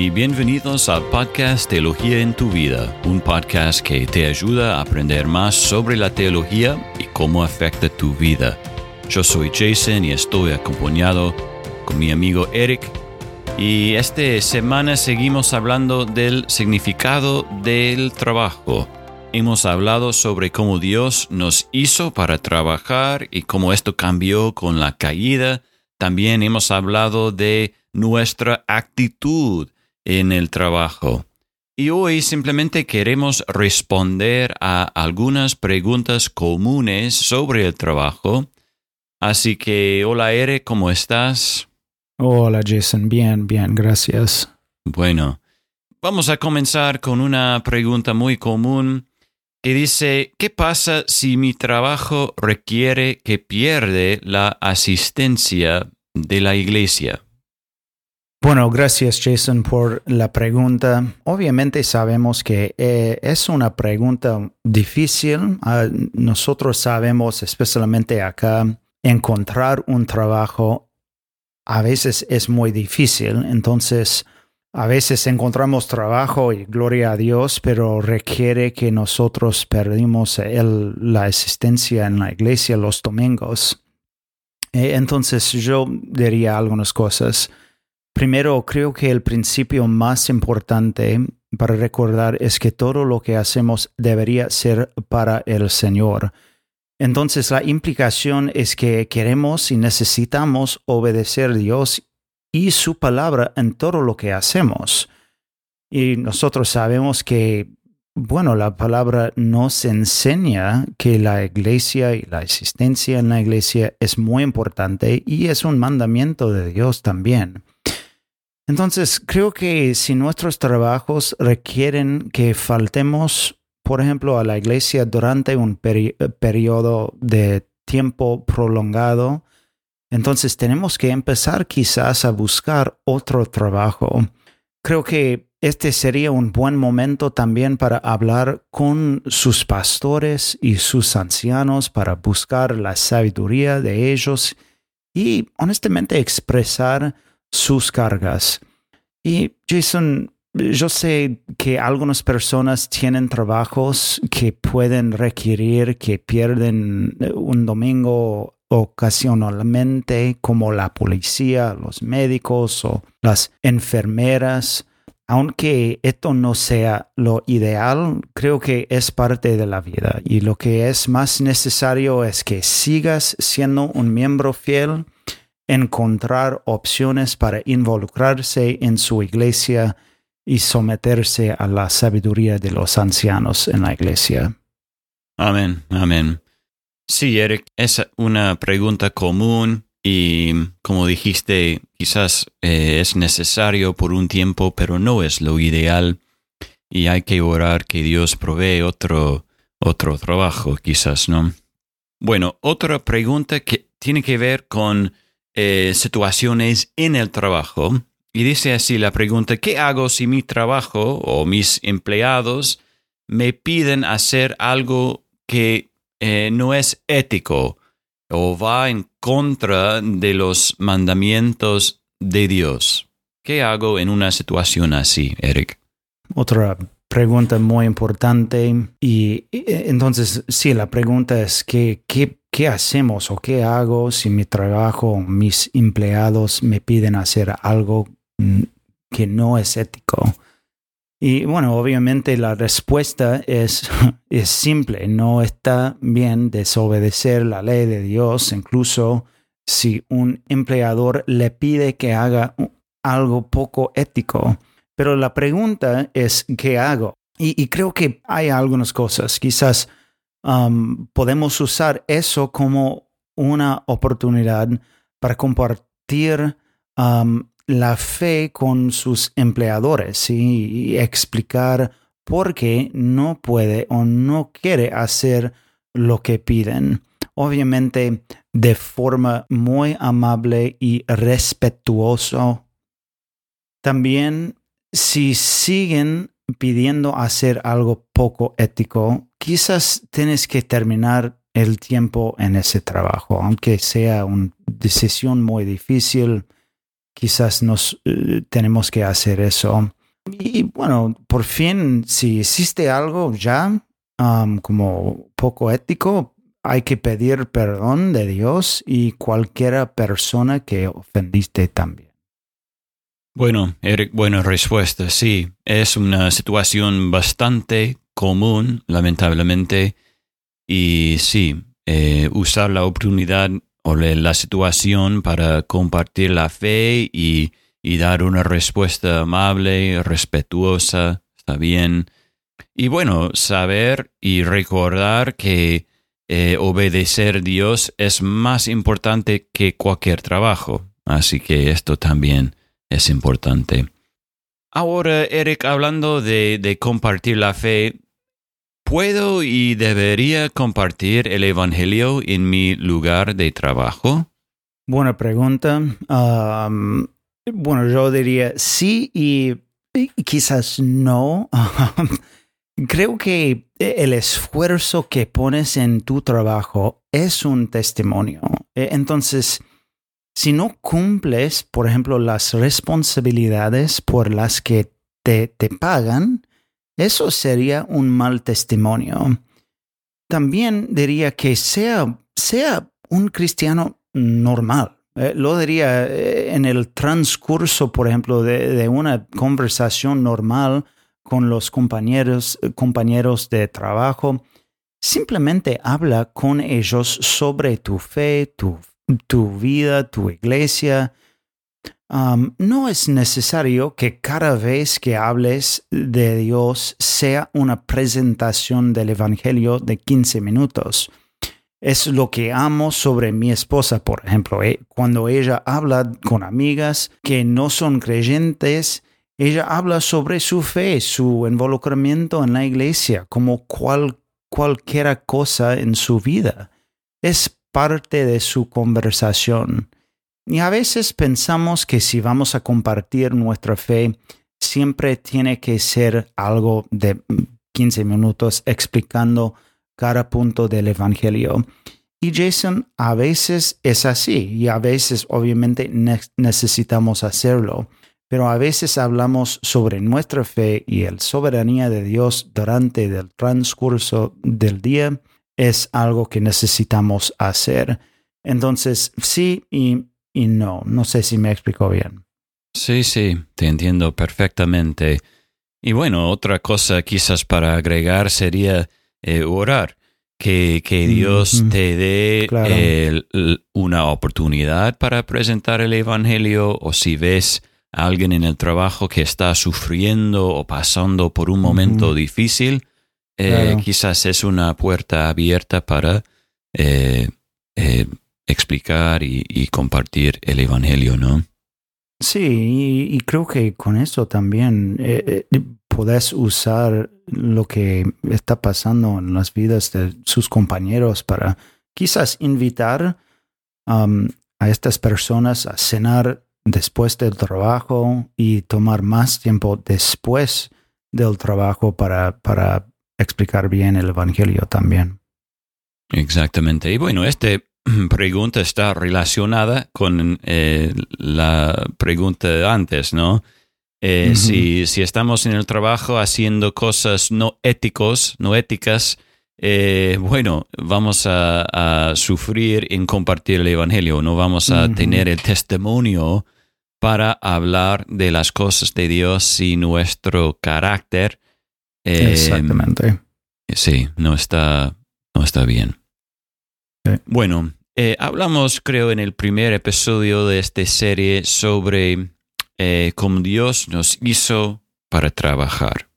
y bienvenidos al podcast Teología en tu vida, un podcast que te ayuda a aprender más sobre la teología y cómo afecta tu vida. Yo soy Jason y estoy acompañado con mi amigo Eric y esta semana seguimos hablando del significado del trabajo. Hemos hablado sobre cómo Dios nos hizo para trabajar y cómo esto cambió con la caída. También hemos hablado de nuestra actitud en el trabajo. Y hoy simplemente queremos responder a algunas preguntas comunes sobre el trabajo. Así que, hola Eric, ¿cómo estás? Hola Jason, bien, bien, gracias. Bueno, vamos a comenzar con una pregunta muy común que dice, ¿qué pasa si mi trabajo requiere que pierde la asistencia de la iglesia? Bueno, gracias Jason por la pregunta. Obviamente sabemos que eh, es una pregunta difícil. Ah, nosotros sabemos, especialmente acá, encontrar un trabajo a veces es muy difícil. Entonces, a veces encontramos trabajo y gloria a Dios, pero requiere que nosotros perdimos la existencia en la iglesia los domingos. Eh, entonces, yo diría algunas cosas. Primero, creo que el principio más importante para recordar es que todo lo que hacemos debería ser para el Señor. Entonces la implicación es que queremos y necesitamos obedecer a Dios y su palabra en todo lo que hacemos. Y nosotros sabemos que, bueno, la palabra nos enseña que la iglesia y la existencia en la iglesia es muy importante y es un mandamiento de Dios también. Entonces, creo que si nuestros trabajos requieren que faltemos, por ejemplo, a la iglesia durante un periodo de tiempo prolongado, entonces tenemos que empezar quizás a buscar otro trabajo. Creo que este sería un buen momento también para hablar con sus pastores y sus ancianos para buscar la sabiduría de ellos y honestamente expresar sus cargas. Y Jason, yo sé que algunas personas tienen trabajos que pueden requerir que pierden eh, un domingo ocasionalmente, como la policía, los médicos o las enfermeras. Aunque esto no sea lo ideal, creo que es parte de la vida y lo que es más necesario es que sigas siendo un miembro fiel encontrar opciones para involucrarse en su iglesia y someterse a la sabiduría de los ancianos en la iglesia. Amén, amén. Sí, Eric, es una pregunta común y como dijiste, quizás eh, es necesario por un tiempo, pero no es lo ideal y hay que orar que Dios provee otro, otro trabajo, quizás, ¿no? Bueno, otra pregunta que tiene que ver con eh, situaciones en el trabajo. Y dice así la pregunta, ¿qué hago si mi trabajo o mis empleados me piden hacer algo que eh, no es ético o va en contra de los mandamientos de Dios? ¿Qué hago en una situación así, Eric? Otra pregunta muy importante. Y, entonces, sí, la pregunta es que, ¿qué ¿qué hacemos o qué hago si mi trabajo, mis empleados me piden hacer algo mm, que no es ético? Y bueno, obviamente la respuesta es, es simple, no está bien desobedecer la ley de Dios, incluso si un empleador le pide que haga algo poco ético. Pero la pregunta es, ¿qué hago? Y, creo que hay algunas cosas, quizás Um, podemos usar eso como una oportunidad para compartir um, la fe con sus empleadores y explicar por qué no puede o no quiere hacer lo que piden. Obviamente de forma muy amable y respetuoso. También si siguen pidiendo hacer algo poco ético, quizás tienes que terminar el tiempo en ese trabajo, aunque sea una decisión muy difícil. quizás nos eh, tenemos que hacer eso. Y bueno, por fin, si existe algo ya como poco ético, hay que pedir perdón de Dios y cualquiera persona que ofendiste también. Bueno, Eric, buena respuesta. Sí, es una situación bastante común, lamentablemente. Y sí, eh, usar la oportunidad o la situación para compartir la fe y, dar una respuesta amable, respetuosa, está bien. Y bueno, saber y recordar que eh, obedecer a Dios es más importante que cualquier trabajo. Así que esto también es importante. Ahora, Eric, hablando de, compartir la fe, ¿puedo y debería compartir el Evangelio en mi lugar de trabajo? Buena pregunta. bueno, yo diría sí y, quizás no. Creo que el esfuerzo que pones en tu trabajo es un testimonio. E, entonces, si no cumples, por ejemplo, las responsabilidades por las que te, te pagan, eso sería un mal testimonio. También diría que sea, sea un cristiano normal. Eh, lo diría eh, en el transcurso, por ejemplo, de, una conversación normal con los compañeros, compañeros de trabajo. Simplemente habla con ellos sobre tu fe, tu tu vida, tu iglesia. No es necesario que cada vez que hables de Dios sea una presentación del Evangelio de 15 minutos. Es lo que amo sobre mi esposa, por ejemplo. Eh, cuando ella habla con amigas que no son creyentes, ella habla sobre su fe, su involucramiento en la iglesia, como cual, cualquier cosa en su vida. Es parte de su conversación. Y a veces pensamos que si vamos a compartir nuestra fe, siempre tiene que ser algo de 15 minutos explicando cada punto del Evangelio. Y Jason, a veces es así y a veces obviamente necesitamos hacerlo, pero a veces hablamos sobre nuestra fe y la soberanía de Dios durante el transcurso del día es algo que necesitamos hacer. Entonces, sí y, no. No sé si me explico bien. Sí, sí, te entiendo perfectamente. Y bueno, otra cosa quizás para agregar sería eh, orar, que, que Dios te dé una oportunidad para presentar el Evangelio o si ves a alguien en el trabajo que está sufriendo o pasando por un momento difícil, eh, quizás es una puerta abierta para eh, eh, explicar y, compartir el Evangelio, ¿no? Sí, y, creo que con eso también podés usar lo que está pasando en las vidas de sus compañeros para quizás invitar um, a estas personas a cenar después del trabajo y tomar más tiempo después del trabajo para, para explicar bien el Evangelio también. Exactamente. Y bueno, esta pregunta está relacionada con eh, la pregunta antes, ¿no? Eh, si, si, estamos en el trabajo haciendo cosas no éticos, no éticas, eh, bueno, vamos a, sufrir en compartir el Evangelio, no vamos a tener el testimonio para hablar de las cosas de Dios y nuestro carácter Exactamente. Sí, no está, no está bien. Bueno, eh, hablamos, creo, en el primer episodio de esta serie sobre eh, cómo Dios nos hizo para trabajar.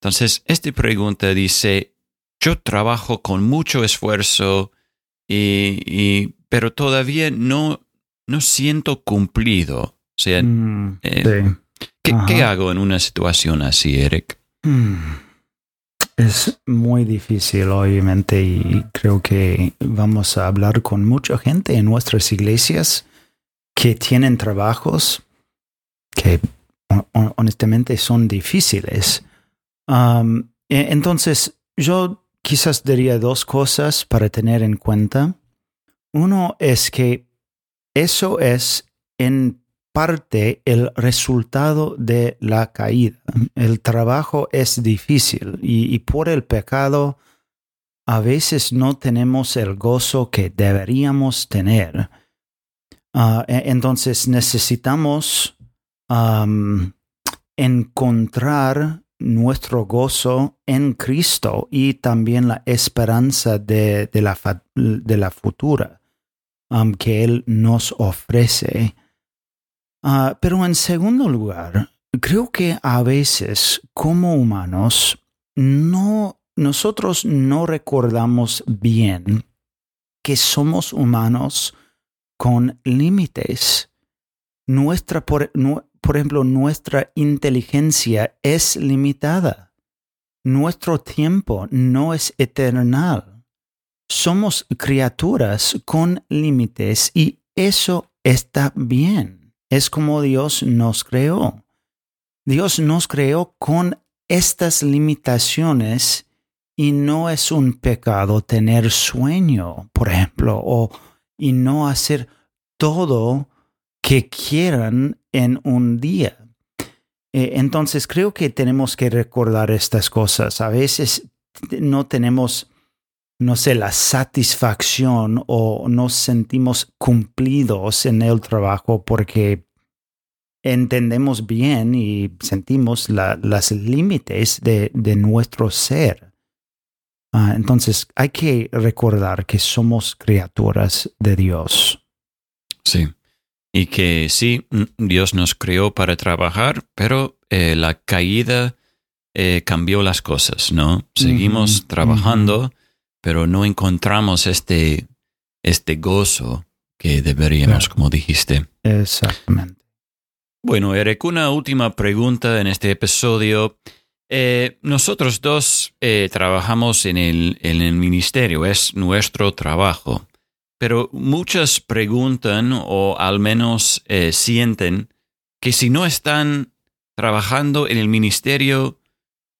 Entonces, esta pregunta dice, yo trabajo con mucho esfuerzo, y, pero todavía no, no siento cumplido. O sea, mm, eh, ¿qué, hago en una situación así, Eric? Hmm. Es muy difícil, obviamente, y creo que vamos a hablar con mucha gente en nuestras iglesias que tienen trabajos que honestamente son difíciles. E, entonces, yo quizás diría dos cosas para tener en cuenta. Uno es que eso es en parte el resultado de la caída. El trabajo es difícil y, por el pecado a veces no tenemos el gozo que deberíamos tener. Ah, e, entonces necesitamos encontrar nuestro gozo en Cristo y también la esperanza de, la, de la, futura que Él nos ofrece. Ah, pero en segundo lugar, creo que a veces como humanos no nosotros no recordamos bien que somos humanos con límites. Nuestra, por, por ejemplo, nuestra inteligencia es limitada. Nuestro tiempo no es eternal. Somos criaturas con límites y eso está bien. Es como Dios nos creó. Dios nos creó con estas limitaciones y no es un pecado tener sueño, por ejemplo, o y no hacer todo que quieran en un día. Eh, entonces creo que tenemos que recordar estas cosas. A veces no tenemos, no sé, la satisfacción o nos sentimos cumplidos en el trabajo porque entendemos bien y sentimos las límites de, de nuestro ser. Ah, entonces hay que recordar que somos criaturas de Dios. Sí. Y que sí, Dios nos creó para trabajar, pero eh, la caída eh, cambió las cosas, ¿no? Seguimos trabajando, pero no encontramos este, este gozo que deberíamos, como dijiste. Exactamente. Bueno, Eric, una última pregunta en este episodio. Eh, nosotros dos trabajamos en el, en el ministerio, es nuestro trabajo. Pero muchas preguntan o al menos eh, sienten que si no están trabajando en el ministerio,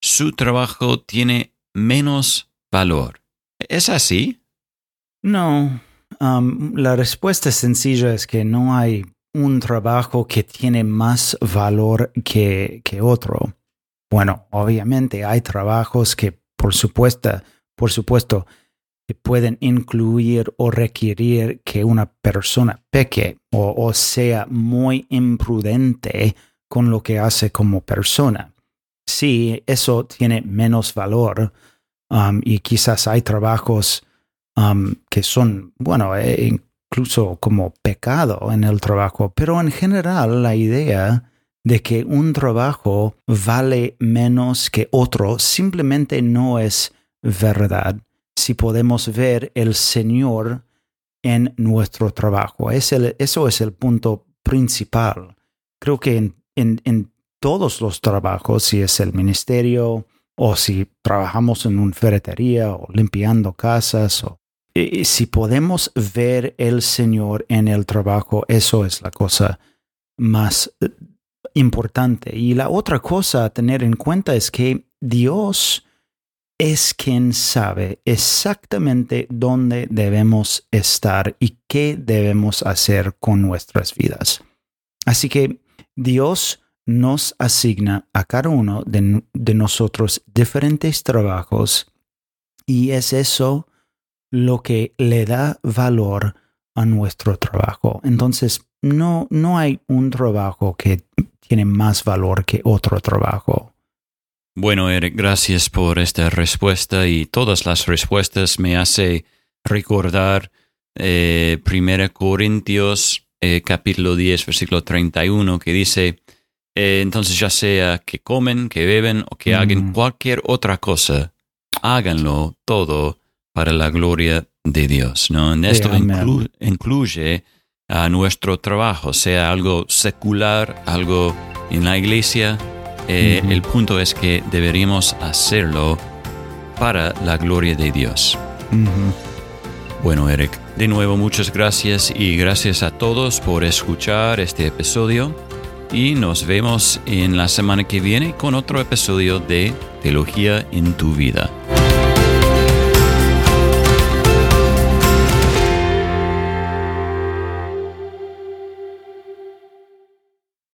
su trabajo tiene menos valor. ¿Es así? No. Um, la respuesta sencilla es que no hay un trabajo que tiene más valor que, que otro. Bueno, obviamente hay trabajos que, por supuesto, por supuesto, pueden incluir o requerir que una persona peque o, sea muy imprudente con lo que hace como persona. Sí, eso tiene menos valor um, y quizás hay trabajos um, que son, bueno, e incluso como pecado en el trabajo, pero en general la idea de que un trabajo vale menos que otro simplemente no es verdad si podemos ver el Señor en nuestro trabajo. Es eso es el punto principal. Creo que en, en, todos los trabajos, si es el ministerio o si trabajamos en una ferretería o limpiando casas, o, si podemos ver el Señor en el trabajo, eso es la cosa más eh, importante. Y la otra cosa a tener en cuenta es que Dios es quien sabe exactamente dónde debemos estar y qué debemos hacer con nuestras vidas. Así que Dios nos asigna a cada uno de, nosotros diferentes trabajos y es eso lo que le da valor a nuestro trabajo. Entonces, no, no hay un trabajo que tiene más valor que otro trabajo. Bueno, Eric, gracias por esta respuesta y todas las respuestas me hace recordar eh, 1 Corintios eh, capítulo 10 versículo 31 que dice, eh, entonces ya sea que comen, que beben o que hagan mm. cualquier otra cosa, háganlo todo para la gloria de Dios. ¿no? En esto incluye a nuestro trabajo, sea algo secular, algo en la iglesia, eh, el punto es que deberíamos hacerlo para la gloria de Dios. Bueno, Eric, de nuevo muchas gracias y gracias a todos por escuchar este episodio y nos vemos en la semana que viene con otro episodio de Teología en tu vida.